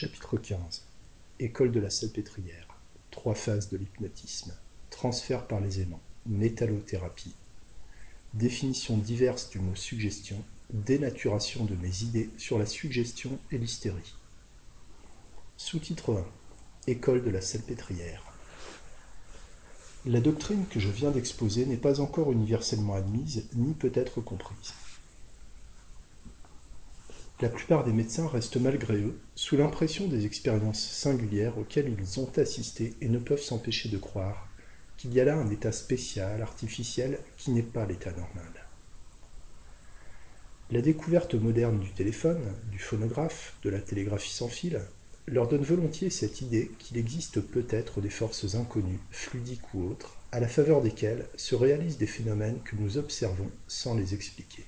Chapitre 15 École de la salpêtrière. Trois phases de l'hypnotisme. Transfert par les aimants. Métallothérapie. Définition diverse du mot suggestion. Dénaturation de mes idées sur la suggestion et l'hystérie. Sous-titre 1 École de la salpêtrière. La doctrine que je viens d'exposer n'est pas encore universellement admise ni peut être comprise. La plupart des médecins restent malgré eux sous l'impression des expériences singulières auxquelles ils ont assisté et ne peuvent s'empêcher de croire qu'il y a là un état spécial, artificiel, qui n'est pas l'état normal. La découverte moderne du téléphone, du phonographe, de la télégraphie sans fil, leur donne volontiers cette idée qu'il existe peut-être des forces inconnues, fluidiques ou autres, à la faveur desquelles se réalisent des phénomènes que nous observons sans les expliquer.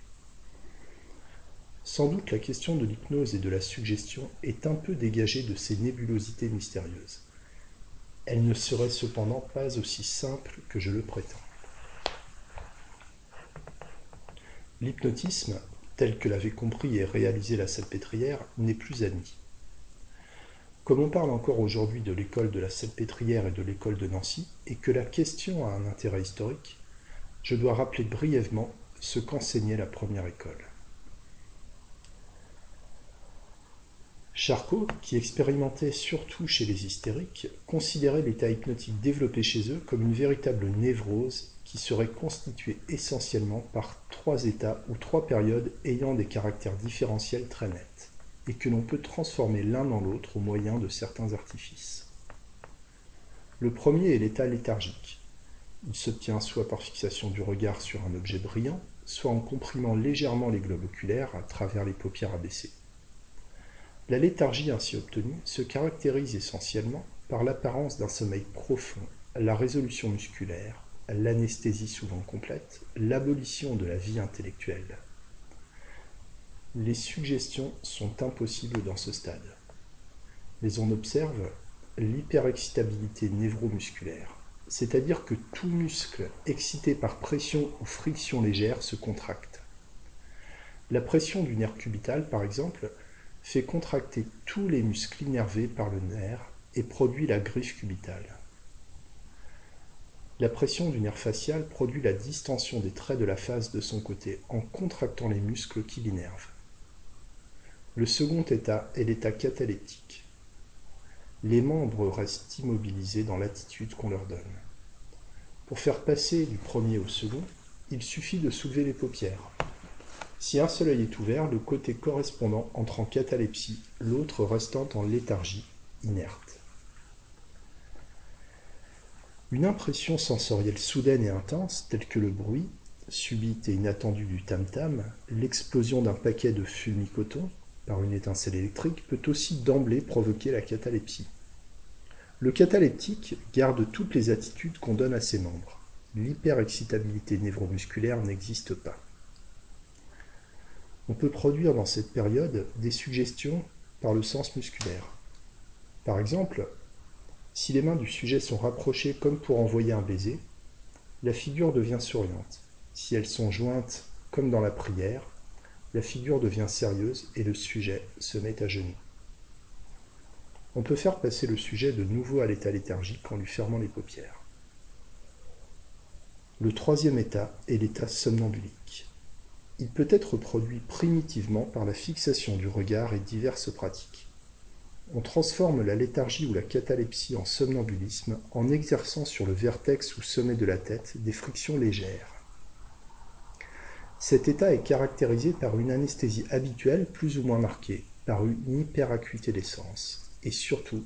Sans doute la question de l'hypnose et de la suggestion est un peu dégagée de ces nébulosités mystérieuses. Elle ne serait cependant pas aussi simple que je le prétends. L'hypnotisme, tel que l'avait compris et réalisé la salpêtrière, n'est plus admis. Comme on parle encore aujourd'hui de l'école de la salpêtrière et de l'école de Nancy, et que la question a un intérêt historique, je dois rappeler brièvement ce qu'enseignait la première école. Charcot, qui expérimentait surtout chez les hystériques, considérait l'état hypnotique développé chez eux comme une véritable névrose qui serait constituée essentiellement par trois états ou trois périodes ayant des caractères différentiels très nets, et que l'on peut transformer l'un dans l'autre au moyen de certains artifices. Le premier est l'état léthargique. Il s'obtient soit par fixation du regard sur un objet brillant, soit en comprimant légèrement les globes oculaires à travers les paupières abaissées. La léthargie ainsi obtenue se caractérise essentiellement par l'apparence d'un sommeil profond, la résolution musculaire, l'anesthésie souvent complète, l'abolition de la vie intellectuelle. Les suggestions sont impossibles dans ce stade. Mais on observe l'hyperexcitabilité névromusculaire, c'est-à-dire que tout muscle excité par pression ou friction légère se contracte. La pression du nerf cubital, par exemple, fait contracter tous les muscles innervés par le nerf et produit la griffe cubitale. La pression du nerf facial produit la distension des traits de la face de son côté en contractant les muscles qui l'innervent. Le second état est l'état cataleptique. Les membres restent immobilisés dans l'attitude qu'on leur donne. Pour faire passer du premier au second, il suffit de soulever les paupières. Si un seul œil est ouvert, le côté correspondant entre en catalepsie, l'autre restant en léthargie, inerte. Une impression sensorielle soudaine et intense, telle que le bruit, subite et inattendu du tam-tam, l'explosion d'un paquet de fulmi-coton par une étincelle électrique, peut aussi d'emblée provoquer la catalepsie. Le cataleptique garde toutes les attitudes qu'on donne à ses membres. L'hyperexcitabilité névromusculaire n'existe pas. On peut produire dans cette période des suggestions par le sens musculaire. Par exemple, si les mains du sujet sont rapprochées comme pour envoyer un baiser, la figure devient souriante. Si elles sont jointes comme dans la prière, la figure devient sérieuse et le sujet se met à genoux. On peut faire passer le sujet de nouveau à l'état léthargique en lui fermant les paupières. Le troisième état est l'état somnambulique. Il peut être produit primitivement par la fixation du regard et diverses pratiques. On transforme la léthargie ou la catalepsie en somnambulisme en exerçant sur le vertex ou sommet de la tête des frictions légères. Cet état est caractérisé par une anesthésie habituelle plus ou moins marquée, par une hyperacuité des sens, et surtout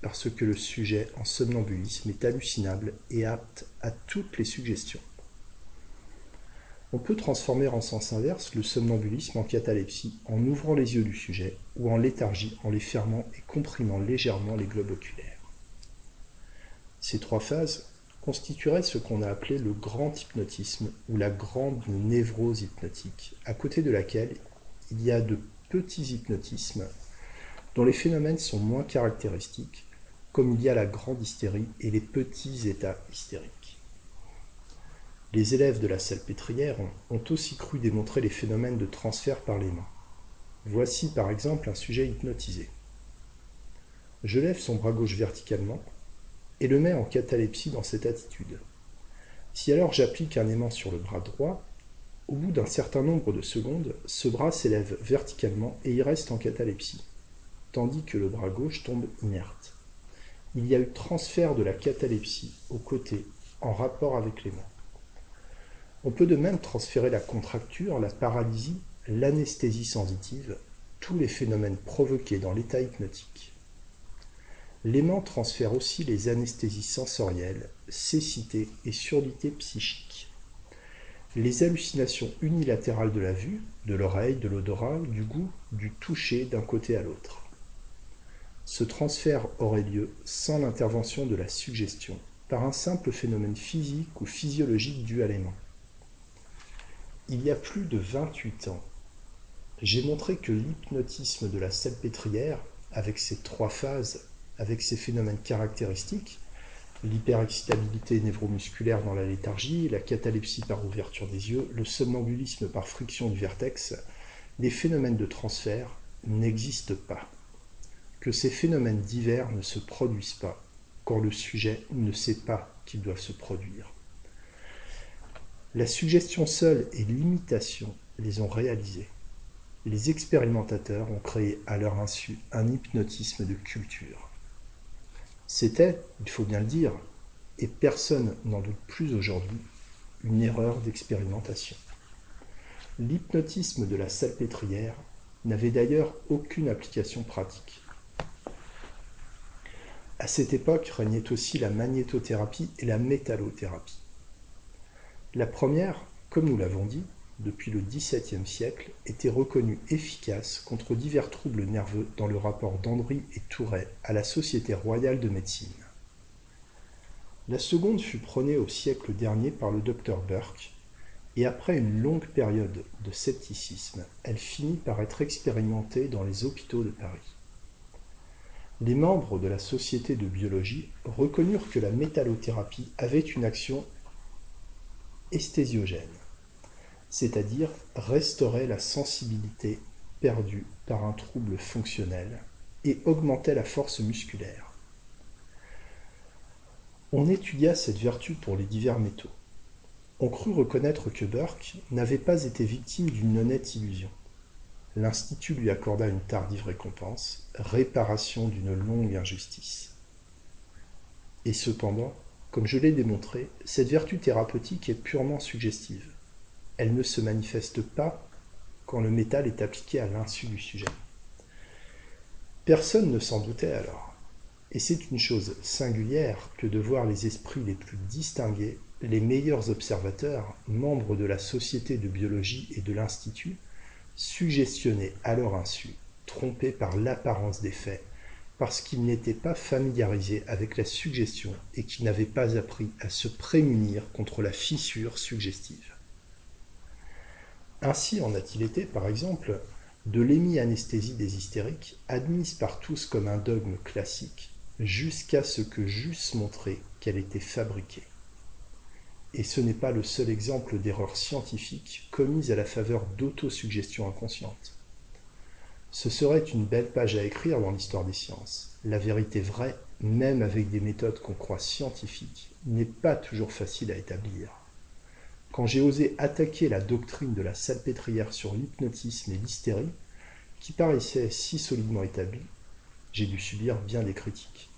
parce que le sujet en somnambulisme est hallucinable et apte à toutes les suggestions. On peut transformer en sens inverse le somnambulisme en catalepsie en ouvrant les yeux du sujet ou en léthargie en les fermant et comprimant légèrement les globes oculaires. Ces trois phases constitueraient ce qu'on a appelé le grand hypnotisme ou la grande névrose hypnotique, à côté de laquelle il y a de petits hypnotismes dont les phénomènes sont moins caractéristiques, comme il y a la grande hystérie et les petits états hystériques. Les élèves de la salpêtrière ont aussi cru démontrer les phénomènes de transfert par les mains. Voici par exemple un sujet hypnotisé. je lève son bras gauche verticalement et le mets en catalepsie dans cette attitude. Si alors j'applique un aimant sur le bras droit, au bout d'un certain nombre de secondes, ce bras s'élève verticalement et y reste en catalepsie, tandis que le bras gauche tombe inerte. Il y a eu transfert de la catalepsie au côté en rapport avec l'aimant. On peut de même transférer la contracture, la paralysie, l'anesthésie sensitive, tous les phénomènes provoqués dans l'état hypnotique. L'aimant transfère aussi les anesthésies sensorielles, cécité et surdité psychique. Les hallucinations unilatérales de la vue, de l'oreille, de l'odorat, du goût, du toucher d'un côté à l'autre. Ce transfert aurait lieu sans l'intervention de la suggestion, par un simple phénomène physique ou physiologique dû à l'aimant. Il y a plus de 28 ans, j'ai montré que l'hypnotisme de la salpêtrière, avec ses trois phases, avec ses phénomènes caractéristiques, l'hyperexcitabilité névromusculaire dans la léthargie, la catalepsie par ouverture des yeux, le somnambulisme par friction du vertex, les phénomènes de transfert n'existent pas. Que ces phénomènes divers ne se produisent pas quand le sujet ne sait pas qu'ils doivent se produire. La suggestion seule et l'imitation les ont réalisés les expérimentateurs ont créé à leur insu un hypnotisme de culture. C'était, il faut bien le dire, et personne n'en doute plus aujourd'hui, une erreur d'expérimentation. L'hypnotisme de la salpêtrière n'avait d'ailleurs aucune application pratique. À cette époque régnait aussi la magnétothérapie et la métallothérapie. La première, comme nous l'avons dit, depuis le XVIIe siècle, était reconnue efficace contre divers troubles nerveux dans le rapport d'Andry et Touret à la Société royale de médecine. La seconde fut prônée au siècle dernier par le docteur Burke, et après une longue période de scepticisme, elle finit par être expérimentée dans les hôpitaux de Paris. Les membres de la Société de biologie reconnurent que la métallothérapie avait une action esthésiogène c'est-à-dire restaurait la sensibilité perdue par un trouble fonctionnel et augmentait la force musculaire. On étudia cette vertu pour les divers métaux. On crut reconnaître que Burke n'avait pas été victime d'une honnête illusion. L'Institut lui accorda une tardive récompense, réparation d'une longue injustice. Et cependant, comme je l'ai démontré, cette vertu thérapeutique est purement suggestive elle ne se manifeste pas quand le métal est appliqué à l'insu du sujet. Personne ne s'en doutait alors. Et c'est une chose singulière que de voir les esprits les plus distingués, les meilleurs observateurs, membres de la Société de biologie et de l'Institut, suggestionnés à leur insu, trompés par l'apparence des faits, parce qu'ils n'étaient pas familiarisés avec la suggestion et qu'ils n'avaient pas appris à se prémunir contre la fissure suggestive. Ainsi en a-t-il été, par exemple, de l'hémi-anesthésie des hystériques, admise par tous comme un dogme classique, jusqu'à ce que j'eusse montré qu'elle était fabriquée. Et ce n'est pas le seul exemple d'erreur scientifique commise à la faveur d'autosuggestion inconsciente. Ce serait une belle page à écrire dans l'histoire des sciences. La vérité vraie, même avec des méthodes qu'on croit scientifiques, n'est pas toujours facile à établir. Quand j'ai osé attaquer la doctrine de la salpêtrière sur l'hypnotisme et l'hystérie, qui paraissait si solidement établie, j'ai dû subir bien des critiques.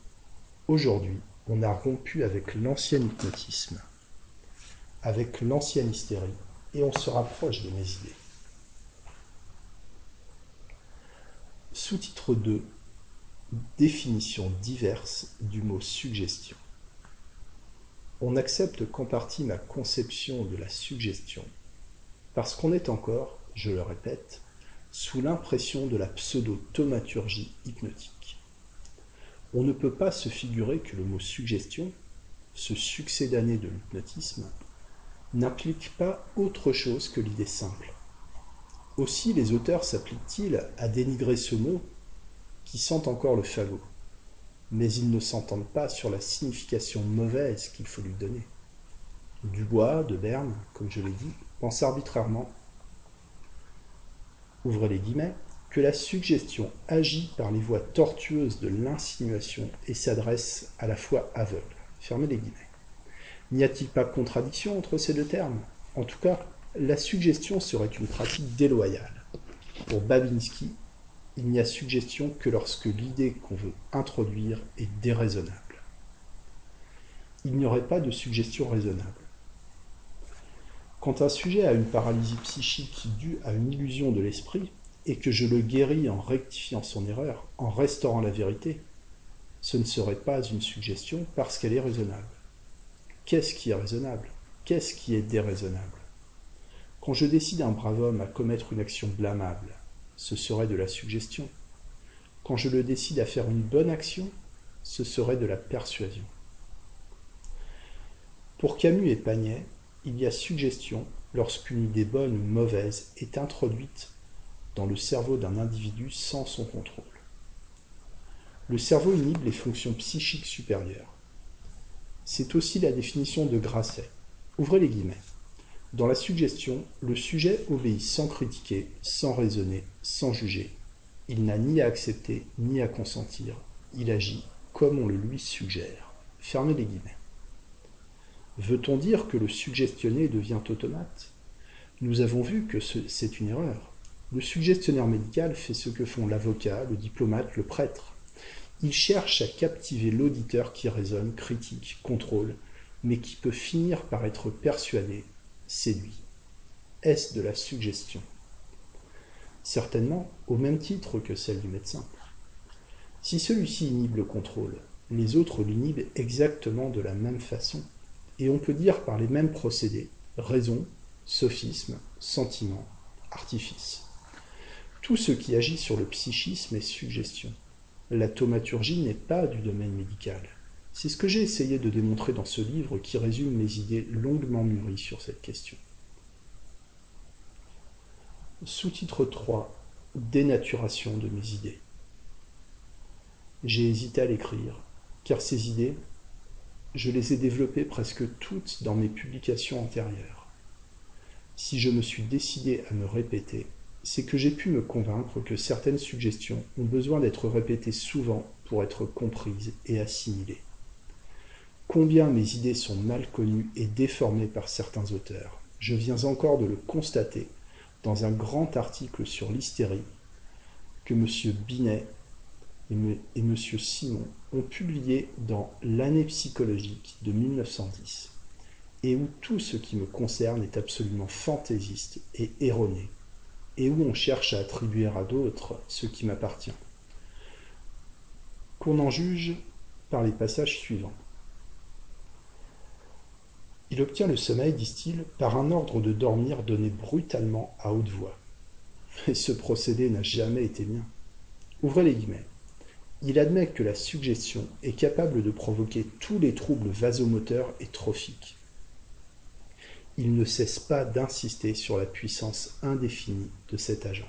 Aujourd'hui, on a rompu avec l'ancien hypnotisme, avec l'ancienne hystérie, et on se rapproche de mes idées. Sous-titre 2 Définition diverse du mot suggestion. On accepte qu'en partie ma conception de la suggestion, parce qu'on est encore, je le répète, sous l'impression de la pseudo-thaumaturgie hypnotique. On ne peut pas se figurer que le mot suggestion, ce succédané de l'hypnotisme, n'implique pas autre chose que l'idée simple. Aussi les auteurs s'appliquent-ils à dénigrer ce mot qui sent encore le fagot mais ils ne s'entendent pas sur la signification mauvaise qu'il faut lui donner. Dubois, de Berne, comme je l'ai dit, pense arbitrairement, ouvrez les guillemets, que la suggestion agit par les voies tortueuses de l'insinuation et s'adresse à la fois aveugle. Fermez les guillemets. N'y a-t-il pas contradiction entre ces deux termes? En tout cas, la suggestion serait une pratique déloyale. Pour Babinski, il n'y a suggestion que lorsque l'idée qu'on veut introduire est déraisonnable. Il n'y aurait pas de suggestion raisonnable. Quand un sujet a une paralysie psychique due à une illusion de l'esprit, et que je le guéris en rectifiant son erreur, en restaurant la vérité, ce ne serait pas une suggestion parce qu'elle est raisonnable. Qu'est-ce qui est raisonnable? Qu'est-ce qui est déraisonnable? Quand je décide un brave homme à commettre une action blâmable, ce serait de la suggestion. Quand je le décide à faire une bonne action, ce serait de la persuasion. Pour Camus et Pagnet, il y a suggestion lorsqu'une idée bonne ou mauvaise est introduite dans le cerveau d'un individu sans son contrôle. Le cerveau inhibe les fonctions psychiques supérieures. C'est aussi la définition de Grasset. Ouvrez les guillemets. Dans la suggestion, le sujet obéit sans critiquer, sans raisonner, sans juger. Il n'a ni à accepter, ni à consentir. Il agit comme on le lui suggère. Fermez les guillemets. Veut-on dire que le suggestionné devient automate? Nous avons vu que c'est une erreur. Le suggestionnaire médical fait ce que font l'avocat, le diplomate, le prêtre. Il cherche à captiver l'auditeur qui raisonne, critique, contrôle, mais qui peut finir par être persuadé, séduit. Est-ce de la suggestion? Certainement, au même titre que celle du médecin. Si celui-ci inhibe le contrôle, les autres l'inhibent exactement de la même façon et on peut dire par les mêmes procédés raison, sophisme, sentiment, artifice. Tout ce qui agit sur le psychisme est suggestion. La thaumaturgie n'est pas du domaine médical. C'est ce que j'ai essayé de démontrer dans ce livre qui résume mes idées longuement mûries sur cette question. Sous-titre 3 Dénaturation de mes idées. J'ai hésité à l'écrire, car ces idées, je les ai développées presque toutes dans mes publications antérieures. Si je me suis décidé à me répéter, c'est que j'ai pu me convaincre que certaines suggestions ont besoin d'être répétées souvent pour être comprises et assimilées. Combien mes idées sont mal connues et déformées par certains auteurs. Je viens encore de le constater dans un grand article sur l'hystérie que M. Binet et M. Simon ont publié dans L'année psychologique de 1910, et où tout ce qui me concerne est absolument fantaisiste et erroné, et où on cherche à attribuer à d'autres ce qui m'appartient. Qu'on en juge par les passages suivants. Il obtient le sommeil, disent-ils, par un ordre de dormir donné brutalement à haute voix. Et ce procédé n'a jamais été mien. Ouvrez les guillemets. Il admet que la suggestion est capable de provoquer tous les troubles vasomoteurs et trophiques. Il ne cesse pas d'insister sur la puissance indéfinie de cet agent.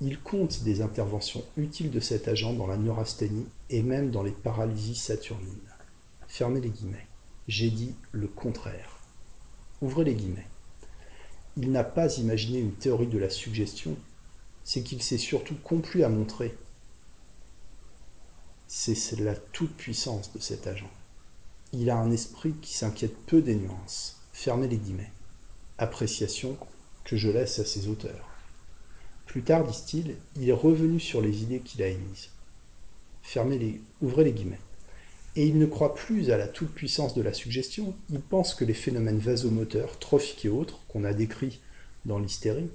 Il compte des interventions utiles de cet agent dans la neurasthénie et même dans les paralysies saturnines. Fermez les guillemets. J'ai dit le contraire. Ouvrez les guillemets. Il n'a pas imaginé une théorie de la suggestion, c'est qu'il s'est surtout complu à montrer c'est la toute-puissance de cet agent. Il a un esprit qui s'inquiète peu des nuances. Fermez les guillemets. Appréciation que je laisse à ses auteurs. Plus tard, disent-ils, il est revenu sur les idées qu'il a émises. Fermez les, ouvrez les guillemets. Et il ne croit plus à la toute-puissance de la suggestion, il pense que les phénomènes vasomoteurs, trophiques et autres, qu'on a décrits dans l'hystérie,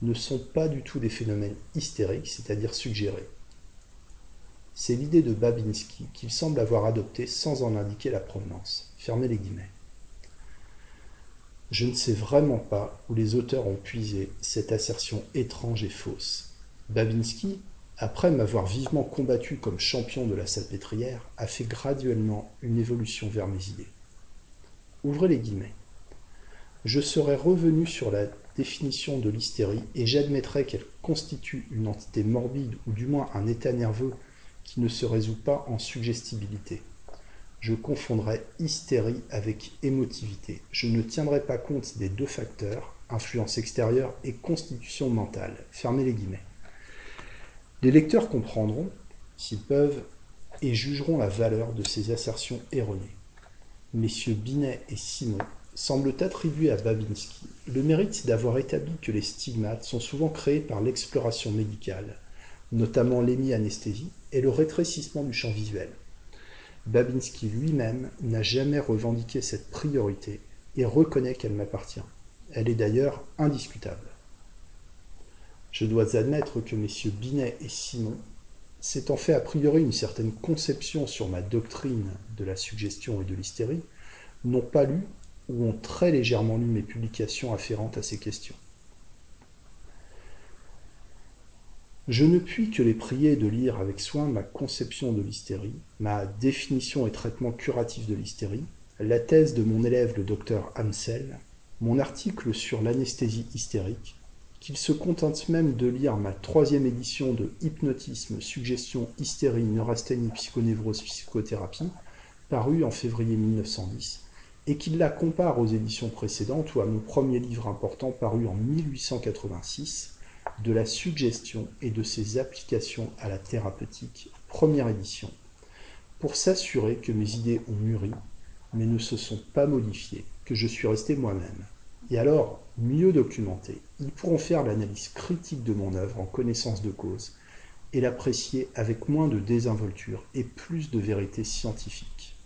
ne sont pas du tout des phénomènes hystériques, c'est-à-dire suggérés. C'est l'idée de Babinski qu'il semble avoir adoptée sans en indiquer la provenance. Fermez les guillemets. Je ne sais vraiment pas où les auteurs ont puisé cette assertion étrange et fausse. Babinski, après m'avoir vivement combattu comme champion de la salpêtrière, a fait graduellement une évolution vers mes idées. Ouvrez les guillemets. Je serais revenu sur la définition de l'hystérie et j'admettrais qu'elle constitue une entité morbide ou du moins un état nerveux qui ne se résout pas en suggestibilité. Je confondrais hystérie avec émotivité. Je ne tiendrai pas compte des deux facteurs, influence extérieure et constitution mentale. Fermez les guillemets. Les lecteurs comprendront, s'ils peuvent, et jugeront la valeur de ces assertions erronées. Messieurs Binet et Simon semblent attribuer à Babinski le mérite d'avoir établi que les stigmates sont souvent créés par l'exploration médicale, notamment l'hémi-anesthésie et le rétrécissement du champ visuel. Babinski lui-même n'a jamais revendiqué cette priorité et reconnaît qu'elle m'appartient. Elle est d'ailleurs indiscutable. Je dois admettre que messieurs Binet et Simon, s'étant fait a priori une certaine conception sur ma doctrine de la suggestion et de l'hystérie, n'ont pas lu ou ont très légèrement lu mes publications afférentes à ces questions. Je ne puis que les prier de lire avec soin ma conception de l'hystérie, ma définition et traitement curatif de l'hystérie, la thèse de mon élève le docteur Hamsel, mon article sur l'anesthésie hystérique, qu'il se contente même de lire ma troisième édition de Hypnotisme, Suggestion, Hystérie, Neurasthénie, Psychonévrose, Psychothérapie, parue en février 1910, et qu'il la compare aux éditions précédentes ou à mon premier livre important paru en 1886, de la suggestion et de ses applications à la thérapeutique, première édition, pour s'assurer que mes idées ont mûri, mais ne se sont pas modifiées, que je suis resté moi-même. Et alors, mieux documentés, ils pourront faire l'analyse critique de mon œuvre en connaissance de cause et l'apprécier avec moins de désinvolture et plus de vérité scientifique.